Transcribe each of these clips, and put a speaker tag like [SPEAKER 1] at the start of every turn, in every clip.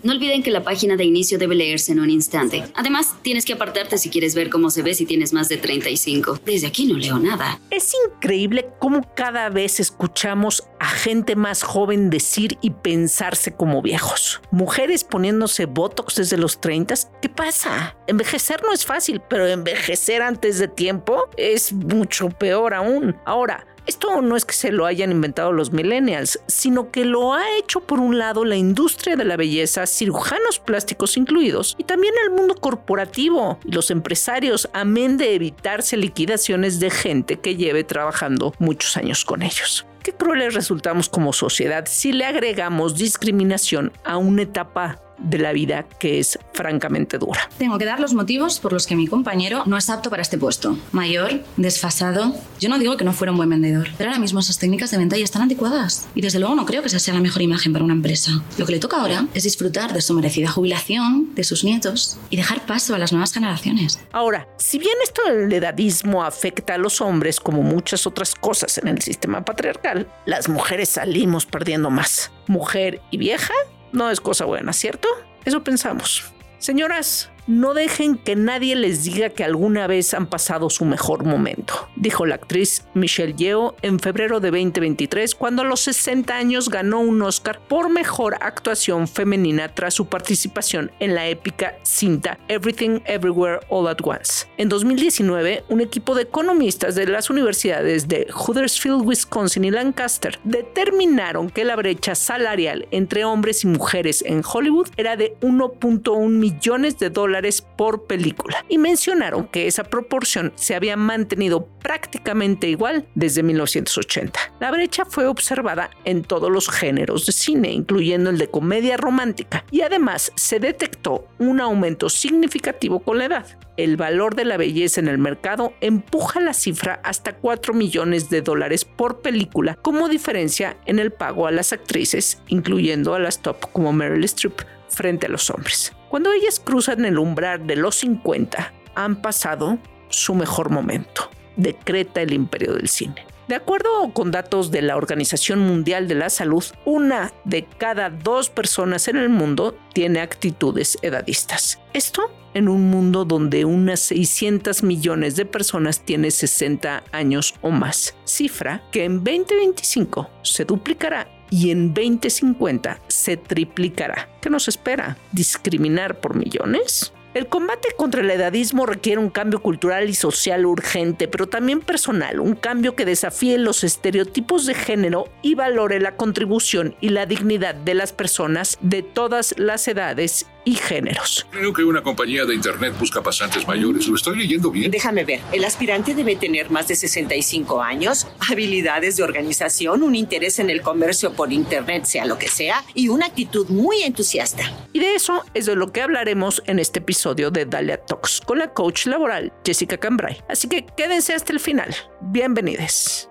[SPEAKER 1] No olviden que la página de inicio debe leerse en un instante. Además, tienes que apartarte si quieres ver cómo se ve si tienes más de 35. Desde aquí no leo nada.
[SPEAKER 2] Es increíble cómo cada vez escuchamos a gente más joven decir y pensarse como viejos. Mujeres poniéndose botox desde los 30. ¿Qué pasa? Envejecer no es fácil, pero envejecer antes de tiempo es mucho peor aún. Ahora, esto no es que se lo hayan inventado los millennials, sino que lo ha hecho por un lado la industria de la belleza, cirujanos plásticos incluidos, y también el mundo corporativo y los empresarios, amén de evitarse liquidaciones de gente que lleve trabajando muchos años con ellos. Qué crueles resultamos como sociedad si le agregamos discriminación a una etapa de la vida que es francamente dura.
[SPEAKER 3] Tengo que dar los motivos por los que mi compañero no es apto para este puesto. Mayor, desfasado. Yo no digo que no fuera un buen vendedor, pero ahora mismo esas técnicas de venta ya están anticuadas. Y desde luego no creo que esa sea la mejor imagen para una empresa. Lo que le toca ahora es disfrutar de su merecida jubilación, de sus nietos y dejar paso a las nuevas generaciones.
[SPEAKER 2] Ahora, si bien esto del edadismo afecta a los hombres como muchas otras cosas en el sistema patriarcal, las mujeres salimos perdiendo más. Mujer y vieja no es cosa buena, ¿cierto? Eso pensamos. Señoras, no dejen que nadie les diga que alguna vez han pasado su mejor momento, dijo la actriz Michelle Yeoh en febrero de 2023 cuando a los 60 años ganó un Oscar por mejor actuación femenina tras su participación en la épica cinta Everything Everywhere All at Once. En 2019, un equipo de economistas de las universidades de Huddersfield, Wisconsin y Lancaster determinaron que la brecha salarial entre hombres y mujeres en Hollywood era de 1.1 millones de dólares por película y mencionaron que esa proporción se había mantenido prácticamente igual desde 1980. La brecha fue observada en todos los géneros de cine, incluyendo el de comedia romántica, y además se detectó un aumento significativo con la edad. El valor de la belleza en el mercado empuja la cifra hasta 4 millones de dólares por película como diferencia en el pago a las actrices, incluyendo a las top como Meryl Streep frente a los hombres. Cuando ellas cruzan el umbral de los 50, han pasado su mejor momento, decreta el imperio del cine. De acuerdo con datos de la Organización Mundial de la Salud, una de cada dos personas en el mundo tiene actitudes edadistas. Esto en un mundo donde unas 600 millones de personas tienen 60 años o más, cifra que en 2025 se duplicará y en 2050 se triplicará. ¿Qué nos espera? ¿Discriminar por millones? El combate contra el edadismo requiere un cambio cultural y social urgente, pero también personal, un cambio que desafíe los estereotipos de género y valore la contribución y la dignidad de las personas de todas las edades y géneros.
[SPEAKER 4] Creo que una compañía de Internet busca pasantes mayores. ¿Lo estoy leyendo bien?
[SPEAKER 5] Déjame ver. El aspirante debe tener más de 65 años, habilidades de organización, un interés en el comercio por Internet, sea lo que sea, y una actitud muy entusiasta.
[SPEAKER 2] Y de eso es de lo que hablaremos en este episodio de Dalia Talks con la coach laboral Jessica Cambrai. Así que quédense hasta el final. Bienvenidos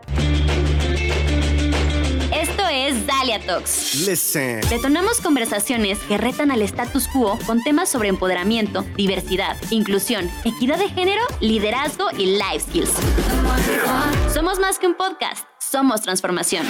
[SPEAKER 6] Talks. Detonamos conversaciones que retan al status quo con temas sobre empoderamiento, diversidad, inclusión, equidad de género, liderazgo y life skills. Somos más que un podcast, somos transformación.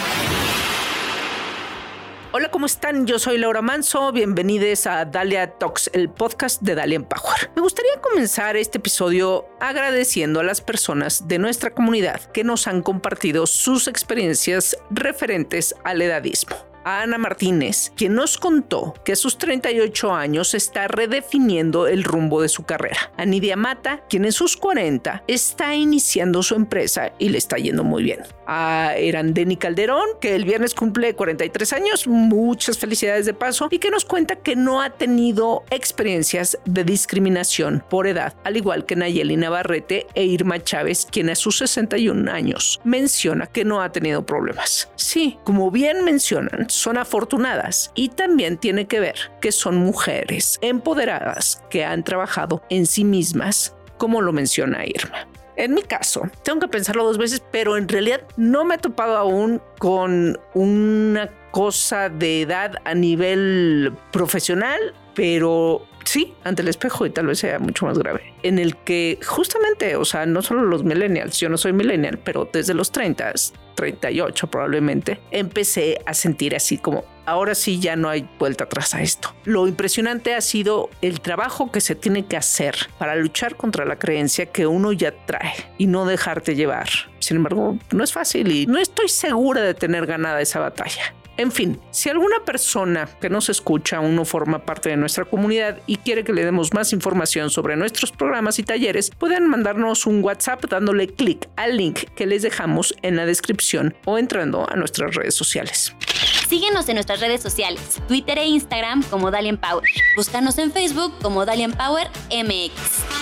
[SPEAKER 2] Hola, ¿cómo están? Yo soy Laura Manso. Bienvenidos a Dalia Talks, el podcast de Dalia Empower. Me gustaría comenzar este episodio agradeciendo a las personas de nuestra comunidad que nos han compartido sus experiencias referentes al edadismo a Ana Martínez, quien nos contó que a sus 38 años está redefiniendo el rumbo de su carrera. A Nidia Mata, quien en sus 40 está iniciando su empresa y le está yendo muy bien. A Erandeni Calderón, que el viernes cumple 43 años, muchas felicidades de paso, y que nos cuenta que no ha tenido experiencias de discriminación por edad, al igual que Nayeli Navarrete e Irma Chávez, quien a sus 61 años menciona que no ha tenido problemas. Sí, como bien mencionan, son afortunadas y también tiene que ver que son mujeres empoderadas que han trabajado en sí mismas, como lo menciona Irma. En mi caso, tengo que pensarlo dos veces, pero en realidad no me he topado aún con una cosa de edad a nivel profesional, pero sí, ante el espejo y tal vez sea mucho más grave, en el que justamente, o sea, no solo los millennials, yo no soy millennial, pero desde los 30, 38 probablemente, empecé a sentir así como, ahora sí ya no hay vuelta atrás a esto. Lo impresionante ha sido el trabajo que se tiene que hacer para luchar contra la creencia que uno ya trae y no dejarte llevar. Sin embargo, no es fácil y no estoy segura de tener ganada esa batalla. En fin, si alguna persona que nos escucha aún no forma parte de nuestra comunidad y quiere que le demos más información sobre nuestros programas y talleres, pueden mandarnos un WhatsApp dándole clic al link que les dejamos en la descripción o entrando a nuestras redes sociales.
[SPEAKER 6] Síguenos en nuestras redes sociales, Twitter e Instagram como Dalian Power. Búscanos en Facebook como Dalian Power MX.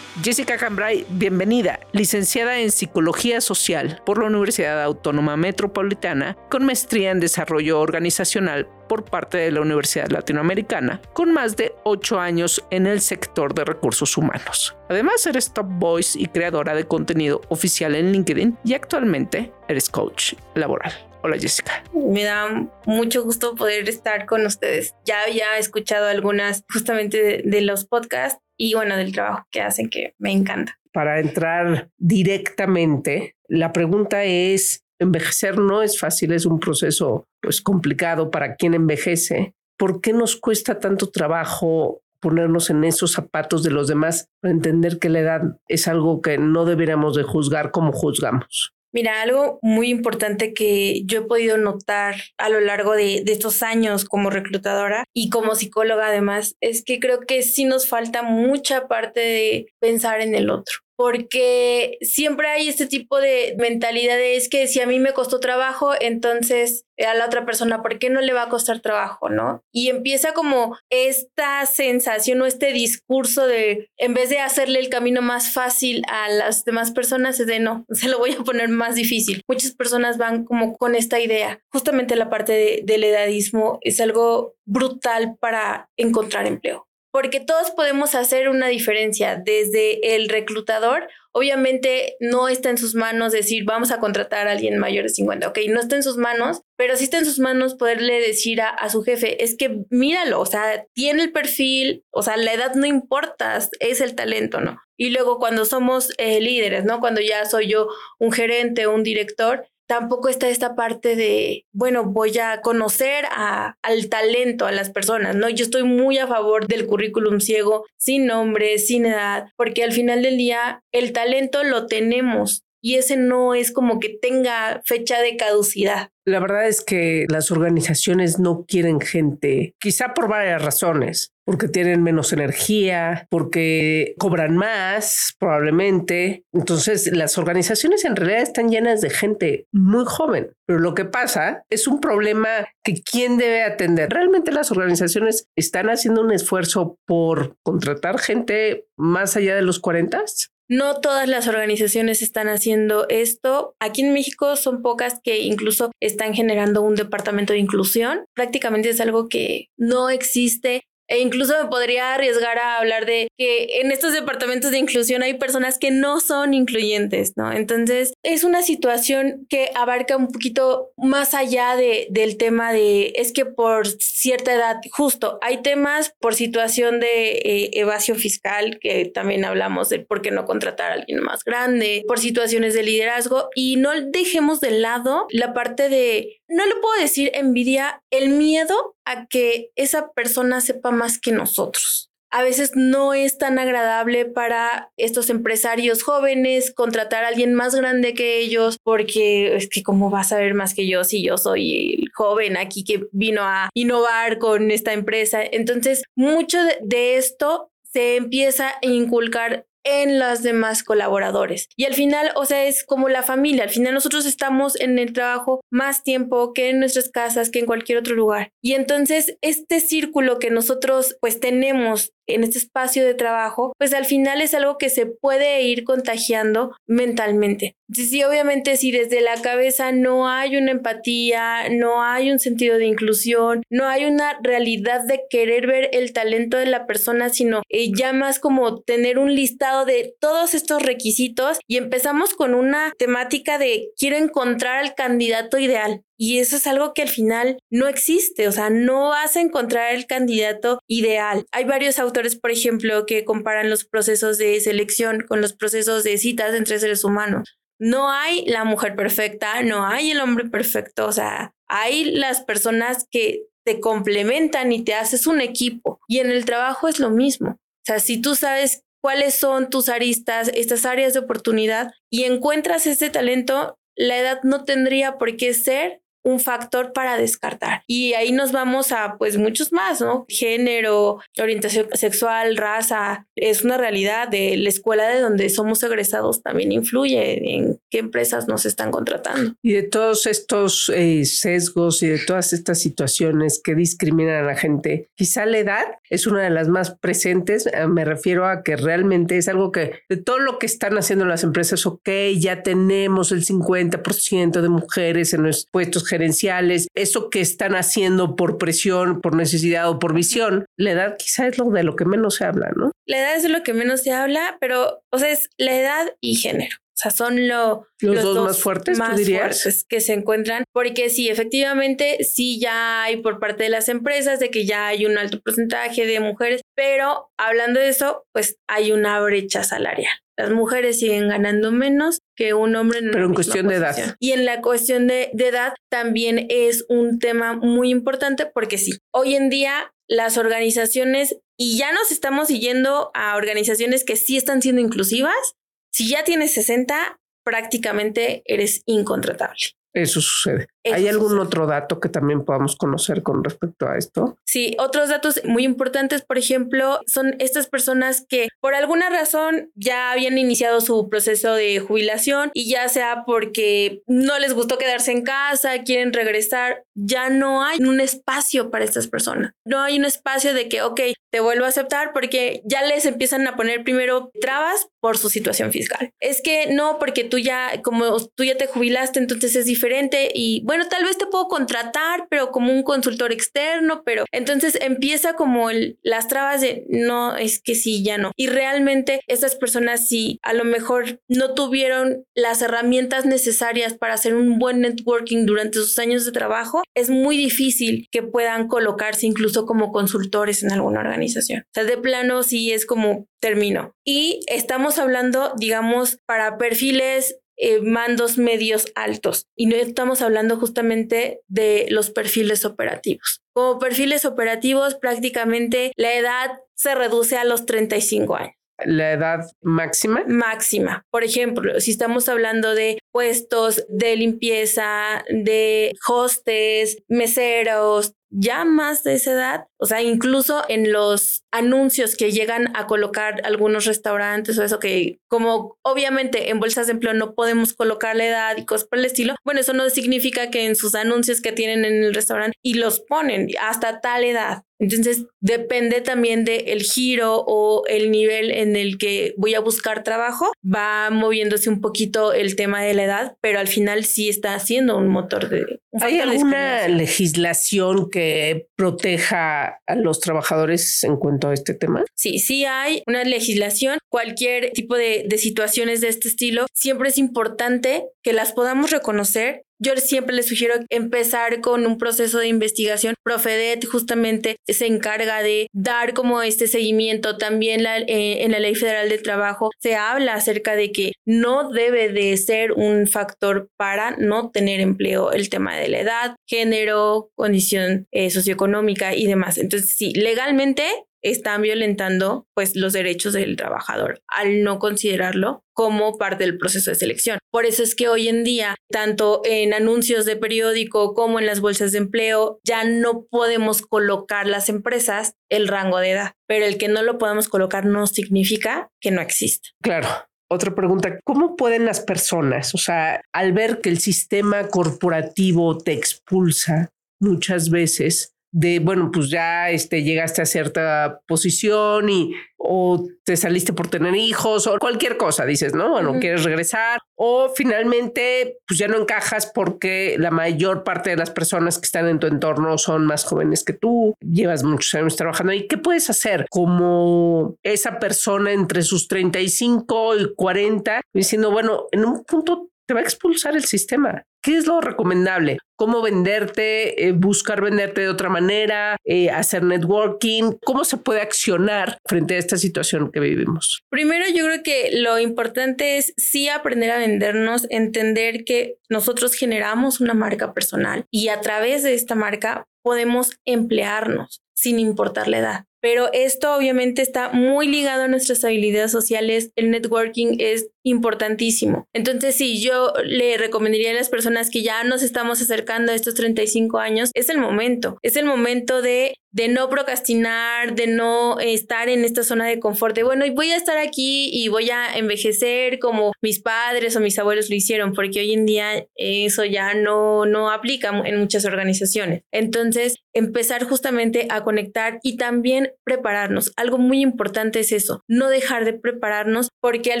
[SPEAKER 2] Jessica Cambrai, bienvenida, licenciada en Psicología Social por la Universidad Autónoma Metropolitana, con maestría en Desarrollo Organizacional por parte de la Universidad Latinoamericana, con más de ocho años en el sector de recursos humanos. Además, eres top voice y creadora de contenido oficial en LinkedIn y actualmente eres coach laboral. Hola Jessica.
[SPEAKER 7] Me da mucho gusto poder estar con ustedes. Ya había escuchado algunas justamente de, de los podcasts y bueno, del trabajo que hacen que me encanta.
[SPEAKER 2] Para entrar directamente, la pregunta es, envejecer no es fácil, es un proceso pues complicado para quien envejece. ¿Por qué nos cuesta tanto trabajo ponernos en esos zapatos de los demás para entender que la edad es algo que no deberíamos de juzgar como juzgamos?
[SPEAKER 7] Mira, algo muy importante que yo he podido notar a lo largo de, de, estos años como reclutadora y como psicóloga además, es que creo que sí nos falta mucha parte de pensar en el otro porque siempre hay este tipo de mentalidad de es que si a mí me costó trabajo, entonces a la otra persona, ¿por qué no le va a costar trabajo, no? Y empieza como esta sensación o este discurso de, en vez de hacerle el camino más fácil a las demás personas, es de no, se lo voy a poner más difícil. Muchas personas van como con esta idea. Justamente la parte del edadismo es algo brutal para encontrar empleo porque todos podemos hacer una diferencia desde el reclutador. Obviamente no está en sus manos decir vamos a contratar a alguien mayor de 50, ok, no está en sus manos, pero sí está en sus manos poderle decir a, a su jefe, es que míralo, o sea, tiene el perfil, o sea, la edad no importa, es el talento, ¿no? Y luego cuando somos eh, líderes, ¿no? Cuando ya soy yo un gerente un director, tampoco está esta parte de, bueno, voy a conocer a, al talento, a las personas, ¿no? Yo estoy muy a favor del currículum ciego, sin nombre, sin edad, porque al final del día el talento lo tenemos y ese no es como que tenga fecha de caducidad.
[SPEAKER 2] La verdad es que las organizaciones no quieren gente, quizá por varias razones porque tienen menos energía, porque cobran más, probablemente. Entonces, las organizaciones en realidad están llenas de gente muy joven. Pero lo que pasa es un problema que quién debe atender. Realmente las organizaciones están haciendo un esfuerzo por contratar gente más allá de los 40.
[SPEAKER 7] No todas las organizaciones están haciendo esto. Aquí en México son pocas que incluso están generando un departamento de inclusión. Prácticamente es algo que no existe e incluso me podría arriesgar a hablar de que en estos departamentos de inclusión hay personas que no son incluyentes, ¿no? Entonces, es una situación que abarca un poquito más allá de, del tema de, es que por cierta edad, justo, hay temas por situación de eh, evasión fiscal, que también hablamos de por qué no contratar a alguien más grande, por situaciones de liderazgo, y no dejemos de lado la parte de no le puedo decir envidia, el miedo a que esa persona sepa más que nosotros. A veces no es tan agradable para estos empresarios jóvenes contratar a alguien más grande que ellos porque es que cómo vas a ver más que yo si yo soy el joven aquí que vino a innovar con esta empresa. Entonces, mucho de, esto se empieza a inculcar en los demás colaboradores. Y al final, o sea, es como la familia. Al final nosotros estamos en el trabajo más tiempo que en nuestras casas, que en cualquier otro lugar. Y entonces este círculo que nosotros pues tenemos en este espacio de trabajo, pues al final es algo que se puede ir contagiando mentalmente. Sí, obviamente si desde la cabeza no hay una empatía, no hay un sentido de inclusión, no hay una realidad de querer ver el talento de la persona, sino eh, ya más como tener un listado de todos estos requisitos y empezamos con una temática de quiero encontrar al candidato ideal. Y eso es algo que al final no existe, o sea, no vas a encontrar el candidato ideal. Hay varios autores, por ejemplo, que comparan los procesos de selección con los procesos de citas entre seres humanos. No hay la mujer perfecta, no hay el hombre perfecto, o sea, hay las personas que te complementan y te haces un equipo. Y en el trabajo es lo mismo. O sea, si tú sabes cuáles son tus aristas, estas áreas de oportunidad y encuentras ese talento, la edad no tendría por qué ser un factor para descartar. Y ahí nos vamos a pues muchos más, ¿no? Género, orientación sexual, raza, es una realidad de la escuela de donde somos egresados también influye en qué empresas nos están contratando.
[SPEAKER 8] Y de todos estos eh, sesgos y de todas estas situaciones que discriminan a la gente, quizá la edad es una de las más presentes. Eh, me refiero a que realmente es algo que de todo lo que están haciendo las empresas, ok, ya tenemos el 50% de mujeres en los puestos gerenciales, eso que están haciendo por presión, por necesidad o por visión, la edad quizá es lo de lo que menos se habla, ¿no?
[SPEAKER 7] La edad es lo que menos se habla, pero, o sea, es la edad y género. O sea, son lo,
[SPEAKER 8] los, dos, más fuertes, más
[SPEAKER 7] fuertes que se encuentran, porque sí, efectivamente, sí ya hay por parte de las empresas de que ya hay un alto porcentaje de mujeres, pero hablando de eso, pues hay una brecha salarial. Las mujeres siguen ganando menos que un hombre
[SPEAKER 8] en Pero en cuestión de edad.
[SPEAKER 7] Y en la cuestión de, de edad también es un tema muy importante porque sí, hoy en día las organizaciones, y ya nos estamos siguiendo a organizaciones que sí están siendo inclusivas, si ya tienes 60, prácticamente eres incontratable.
[SPEAKER 8] Eso sucede. ¿Hay algún otro dato que también podamos conocer con respecto a esto?
[SPEAKER 7] Sí, otros datos muy importantes, por ejemplo, son estas personas que por alguna razón ya habían iniciado su proceso de jubilación y ya sea porque no les gustó quedarse en casa, quieren regresar, ya no hay un espacio para estas personas. No hay un espacio de que, ok, te vuelvo a aceptar porque ya les empiezan a poner primero trabas por su situación fiscal. Es que no, porque tú ya, como tú ya te jubilaste, entonces es diferente y bueno, bueno, tal vez te puedo contratar, pero como un consultor externo, pero entonces empieza como el, las trabas de no, es que sí, ya no. Y realmente estas personas si a lo mejor no tuvieron las herramientas necesarias para hacer un buen networking durante sus años de trabajo, es muy difícil que puedan colocarse incluso como consultores en alguna organización. O sea, de plano sí es como termino. Y estamos hablando, digamos, para perfiles eh, mandos medios altos. Y no estamos hablando justamente de los perfiles operativos. Como perfiles operativos, prácticamente la edad se reduce a los 35 años.
[SPEAKER 8] ¿La edad máxima?
[SPEAKER 7] Máxima. Por ejemplo, si estamos hablando de puestos de limpieza, de hostes, meseros, ya más de esa edad, o sea, incluso en los anuncios que llegan a colocar algunos restaurantes o eso que como obviamente en bolsas de empleo no podemos colocar la edad y cosas por el estilo, bueno, eso no significa que en sus anuncios que tienen en el restaurante y los ponen hasta tal edad. Entonces, depende también del giro o el nivel en el que voy a buscar trabajo, va moviéndose un poquito el tema de la edad, pero al final sí está siendo un motor de...
[SPEAKER 8] ¿Hay alguna legislación que proteja a los trabajadores en cuanto a este tema?
[SPEAKER 7] Sí, sí hay una legislación. Cualquier tipo de, de situaciones de este estilo, siempre es importante que las podamos reconocer yo siempre les sugiero empezar con un proceso de investigación. Profedet justamente se encarga de dar como este seguimiento. También eh, en la Ley Federal del Trabajo se habla acerca de que no debe de ser un factor para no tener empleo el tema de la edad, género, condición eh, socioeconómica y demás. Entonces, sí, legalmente están violentando pues los derechos del trabajador al no considerarlo como parte del proceso de selección. Por eso es que hoy en día, tanto en anuncios de periódico como en las bolsas de empleo, ya no podemos colocar las empresas el rango de edad, pero el que no lo podamos colocar no significa que no exista.
[SPEAKER 8] Claro. Otra pregunta, ¿cómo pueden las personas, o sea, al ver que el sistema corporativo te expulsa muchas veces, de, bueno, pues ya este, llegaste a cierta posición y o te saliste por tener hijos o cualquier cosa, dices, ¿no? Bueno, quieres regresar o finalmente pues ya no encajas porque la mayor parte de las personas que están en tu entorno son más jóvenes que tú, llevas muchos años trabajando y ¿qué puedes hacer como esa persona entre sus 35 y 40 diciendo, bueno, en un punto te va a expulsar el sistema?
[SPEAKER 2] ¿Qué es lo recomendable? ¿Cómo venderte? Eh, ¿Buscar venderte de otra manera? Eh, ¿Hacer networking? ¿Cómo se puede accionar frente a esta situación que vivimos?
[SPEAKER 7] Primero, yo creo que lo importante es sí aprender a vendernos, entender que nosotros generamos una marca personal y a través de esta marca podemos emplearnos sin importar la edad. Pero esto obviamente está muy ligado a nuestras habilidades sociales. El networking es importantísimo. Entonces, si yo le recomendaría a las personas que ya nos estamos acercando a estos 35 años, es el momento. Es el momento de de no procrastinar, de no estar en esta zona de confort, de bueno, voy a estar aquí y voy a envejecer como mis padres o mis abuelos lo hicieron, porque hoy en día eso ya no, no aplica en muchas organizaciones. Entonces, empezar justamente a conectar y también prepararnos. Algo muy importante es eso, no dejar de prepararnos, porque al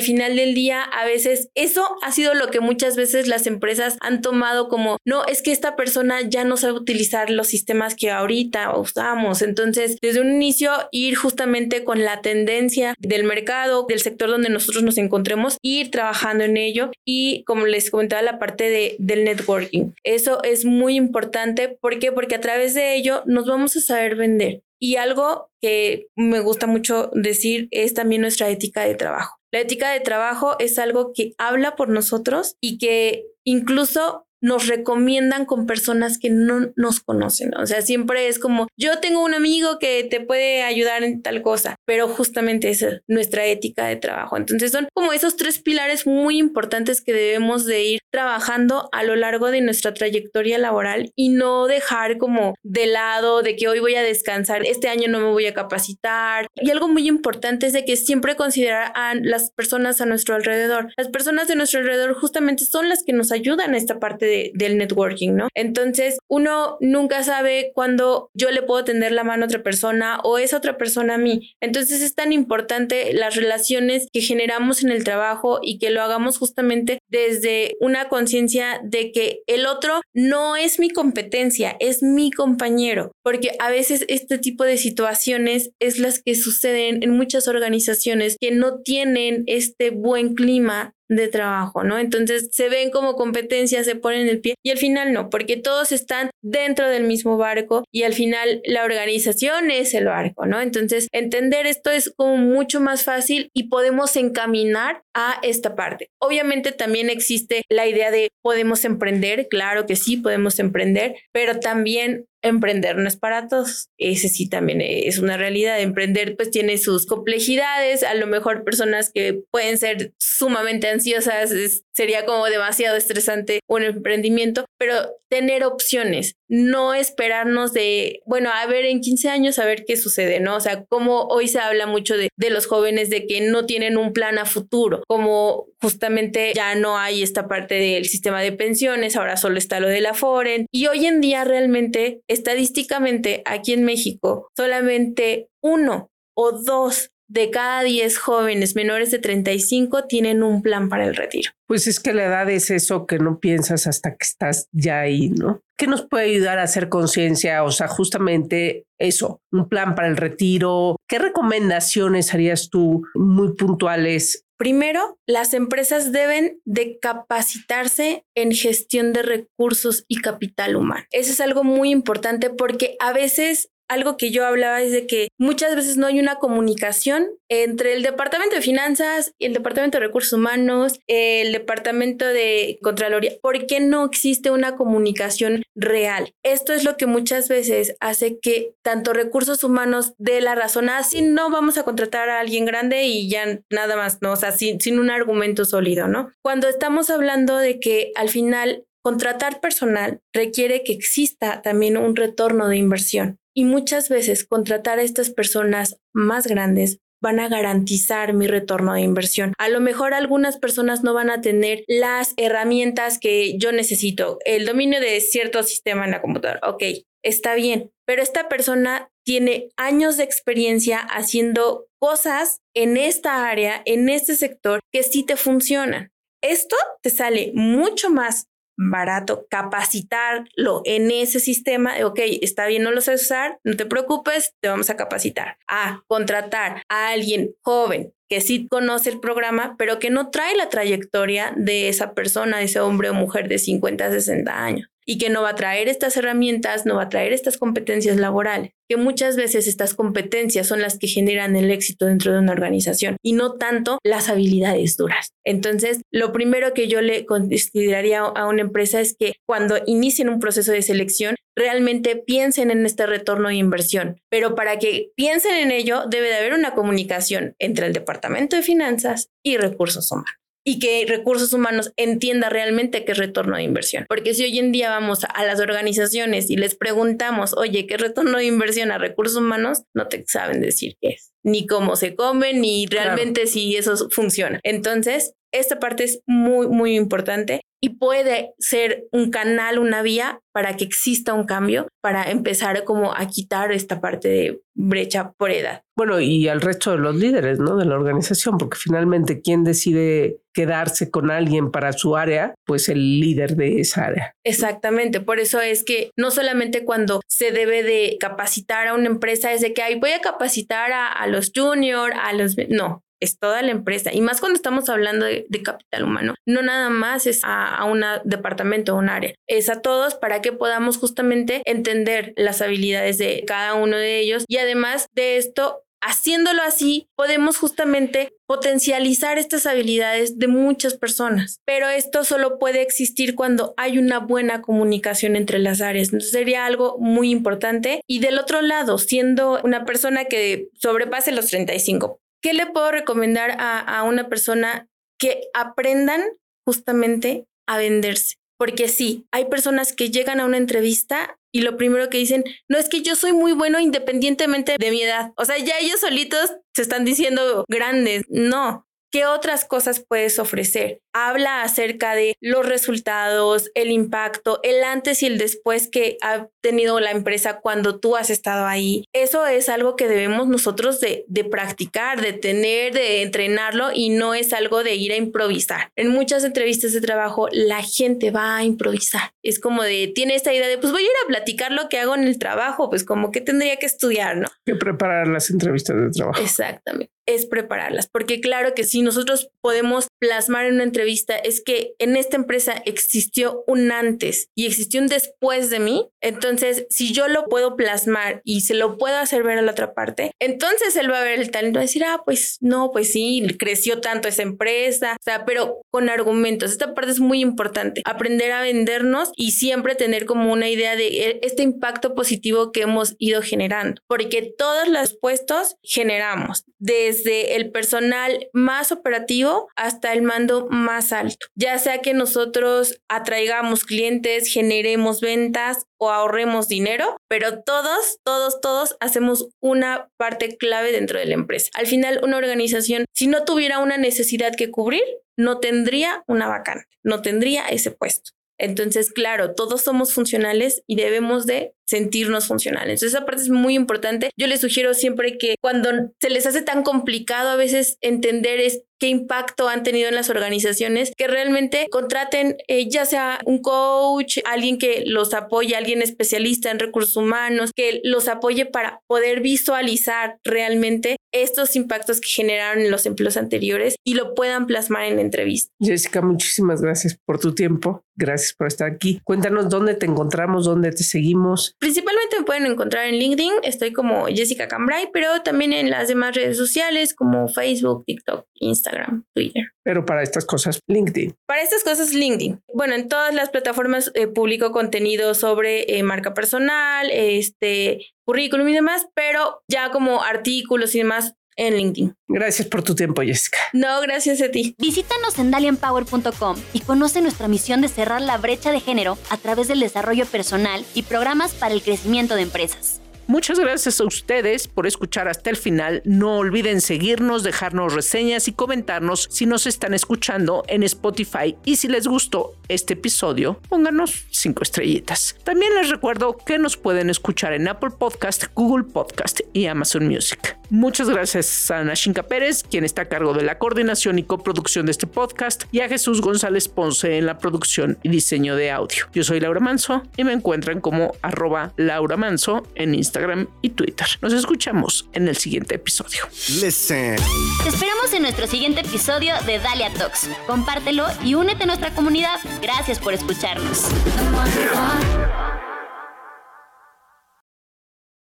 [SPEAKER 7] final del día a veces eso ha sido lo que muchas veces las empresas han tomado como, no, es que esta persona ya no sabe utilizar los sistemas que ahorita usamos entonces, desde un inicio, ir justamente con la tendencia del mercado, del sector donde nosotros nos encontremos, ir trabajando en ello y, como les comentaba, la parte de, del networking. Eso es muy importante. ¿Por qué? Porque a través de ello nos vamos a saber vender. Y algo que me gusta mucho decir es también nuestra ética de trabajo. La ética de trabajo es algo que habla por nosotros y que incluso nos recomiendan con personas que no nos conocen. O sea, siempre es como, yo tengo un amigo que te puede ayudar en tal cosa, pero justamente es nuestra ética de trabajo. Entonces son como esos tres pilares muy importantes que debemos de ir trabajando a lo largo de nuestra trayectoria laboral y no dejar como de lado de que hoy voy a descansar, este año no me voy a capacitar. Y algo muy importante es de que siempre considerar a las personas a nuestro alrededor. Las personas de nuestro alrededor justamente son las que nos ayudan a esta parte del networking, ¿no? Entonces, uno nunca sabe cuándo yo le puedo tender la mano a otra persona o es otra persona a mí. Entonces, es tan importante las relaciones que generamos en el trabajo y que lo hagamos justamente desde una conciencia de que el otro no es mi competencia, es mi compañero, porque a veces este tipo de situaciones es las que suceden en muchas organizaciones que no tienen este buen clima de trabajo, ¿no? Entonces se ven como competencias, se ponen el pie y al final no, porque todos están dentro del mismo barco y al final la organización es el barco, ¿no? Entonces entender esto es como mucho más fácil y podemos encaminar a esta parte. Obviamente también existe la idea de podemos emprender, claro que sí, podemos emprender, pero también emprender no es para todos. Ese sí también es una realidad. Emprender pues tiene sus complejidades, a lo mejor personas que pueden ser sumamente ansiosas, sería como demasiado estresante un emprendimiento, pero tener opciones, no esperarnos de, bueno, a ver en 15 años a ver qué sucede, ¿no? O sea, como hoy se habla mucho de, de los jóvenes de que no tienen un plan a futuro, como justamente ya no hay esta parte del sistema de pensiones, ahora solo está lo de la Foren. Y hoy en día realmente, estadísticamente, aquí en México, solamente uno o dos de cada 10 jóvenes menores de 35 tienen un plan para el retiro.
[SPEAKER 2] Pues es que la edad es eso que no piensas hasta que estás ya ahí, ¿no? ¿Qué nos puede ayudar a hacer conciencia? O sea, justamente eso, un plan para el retiro. ¿Qué recomendaciones harías tú muy puntuales
[SPEAKER 7] Primero, las empresas deben de capacitarse en gestión de recursos y capital humano. Eso es algo muy importante porque a veces algo que yo hablaba es de que muchas veces no hay una comunicación entre el Departamento de Finanzas y el Departamento de Recursos Humanos, el Departamento de Contraloría. ¿Por qué no existe una comunicación real? Esto es lo que muchas veces hace que tanto recursos humanos dé la razón, así no vamos a contratar a alguien grande y ya nada más, ¿no? O sea, sin un argumento sólido, ¿no? Cuando estamos hablando de que al final contratar personal requiere que exista también un retorno de inversión. Y muchas veces contratar a estas personas más grandes van a garantizar mi retorno de inversión. A lo mejor algunas personas no van a tener las herramientas que yo necesito, el dominio de cierto sistema en la computadora. Ok, está bien, pero esta persona tiene años de experiencia haciendo cosas en esta área, en este sector, que sí te funcionan. Esto te sale mucho más barato capacitarlo en ese sistema. Ok, está bien, no lo sabes usar, no te preocupes, te vamos a capacitar. A contratar a alguien joven que sí conoce el programa, pero que no trae la trayectoria de esa persona, de ese hombre o mujer de 50, 60 años y que no va a traer estas herramientas, no va a traer estas competencias laborales, que muchas veces estas competencias son las que generan el éxito dentro de una organización y no tanto las habilidades duras. Entonces, lo primero que yo le consideraría a una empresa es que cuando inicien un proceso de selección, realmente piensen en este retorno de inversión, pero para que piensen en ello debe de haber una comunicación entre el Departamento de Finanzas y Recursos Humanos y que recursos humanos entienda realmente qué es retorno de inversión. Porque si hoy en día vamos a las organizaciones y les preguntamos, oye, ¿qué es retorno de inversión a recursos humanos? No te saben decir qué es, ni cómo se come, ni realmente si eso funciona. Entonces, esta parte es muy, muy importante y puede ser un canal, una vía para que exista un cambio, para empezar como a quitar esta parte de brecha por edad.
[SPEAKER 2] Bueno, y al resto de los líderes, ¿no? De la organización, porque finalmente quien decide quedarse con alguien para su área, pues el líder de esa área.
[SPEAKER 7] Exactamente, por eso es que no solamente cuando se debe de capacitar a una empresa es de que ahí voy a capacitar a, a los junior, a los... No, es toda la empresa. Y más cuando estamos hablando de, capital humano, no nada más es a, un departamento o un área, es a todos para que podamos justamente entender las habilidades de cada uno de ellos. Y además de esto, haciéndolo así, podemos justamente potencializar estas habilidades de muchas personas. Pero esto solo puede existir cuando hay una buena comunicación entre las áreas. Entonces sería algo muy importante. Y del otro lado, siendo una persona que sobrepase los 35, ¿Qué le puedo recomendar a, una persona que aprendan justamente a venderse? Porque sí, hay personas que llegan a una entrevista y lo primero que dicen, no es que yo soy muy bueno independientemente de mi edad. O sea, ya ellos solitos se están diciendo grandes. No, ¿Qué otras cosas puedes ofrecer? Habla acerca de los resultados, el impacto, el antes y el después que ha tenido la empresa cuando tú has estado ahí. Eso es algo que debemos nosotros de, de practicar, de tener, de entrenarlo y no es algo de ir a improvisar. En muchas entrevistas de trabajo la gente va a improvisar. Es como de, tiene esta idea de, pues voy a ir a platicar lo que hago en el trabajo, pues como que tendría que estudiar, ¿no?
[SPEAKER 2] Que preparar las entrevistas de trabajo.
[SPEAKER 7] Exactamente es prepararlas, porque claro que si nosotros podemos plasmar en una entrevista es que en esta empresa existió un antes y existió un después de mí, entonces si yo lo puedo plasmar y se lo puedo hacer ver a la otra parte, entonces él va a ver el talento, a decir, ah, pues no, pues sí, creció tanto esa empresa, o sea, pero con argumentos. Esta parte es muy importante, aprender a vendernos y siempre tener como una idea de e, este impacto positivo que hemos ido generando, porque todos los puestos generamos desde el personal más operativo hasta el mando más alto, ya sea que nosotros atraigamos clientes, generemos ventas o ahorremos dinero, pero todos, todos, todos hacemos una parte clave dentro de la empresa. Al final, una organización, si no tuviera una necesidad que cubrir, no tendría una vacante, no tendría ese puesto. Entonces, claro, todos somos funcionales y debemos de sentirnos funcionales. Entonces, esa parte es muy importante. Yo les sugiero siempre que cuando se les hace tan complicado a veces entender es qué impacto han tenido en las organizaciones, que realmente contraten eh, ya sea un coach, alguien que los apoye, alguien especialista en recursos humanos, que los apoye para poder visualizar realmente estos impactos que generaron en los empleos anteriores y lo puedan plasmar en la entrevista.
[SPEAKER 2] Jessica, muchísimas gracias por tu tiempo. Gracias por estar aquí. Cuéntanos dónde te encontramos, dónde te seguimos.
[SPEAKER 7] Principalmente me pueden encontrar en LinkedIn, estoy como Jessica Cambrai, pero también en las demás redes sociales como Facebook, TikTok, Instagram, Twitter.
[SPEAKER 2] Pero para estas cosas, LinkedIn.
[SPEAKER 7] Para estas cosas, LinkedIn. Bueno, en todas las plataformas eh, publico contenido sobre eh, marca personal, este currículum y demás, pero ya como artículos y demás en LinkedIn.
[SPEAKER 2] Gracias por tu tiempo, Jessica.
[SPEAKER 7] No, gracias a ti.
[SPEAKER 6] Visítanos en dalianpower.com y conoce nuestra misión de cerrar la brecha de género a través del desarrollo personal y programas para el crecimiento de empresas.
[SPEAKER 2] Muchas gracias a ustedes por escuchar hasta el final. No olviden seguirnos, dejarnos reseñas y comentarnos si nos están escuchando en Spotify y si les gustó este episodio, pónganos cinco estrellitas. También les recuerdo que nos pueden escuchar en Apple Podcast, Google Podcast y Amazon Music. Muchas gracias a Ana Shinka Pérez, quien está a cargo de la coordinación y coproducción de este podcast, y a Jesús González Ponce en la producción y diseño de audio. Yo soy Laura Manso y me encuentran como arroba Laura Manso en Instagram y Twitter. Nos escuchamos en el siguiente episodio.
[SPEAKER 6] Listen. Te esperamos en nuestro siguiente episodio de Dalia Talks. Compártelo y únete a nuestra comunidad. Gracias por escucharnos.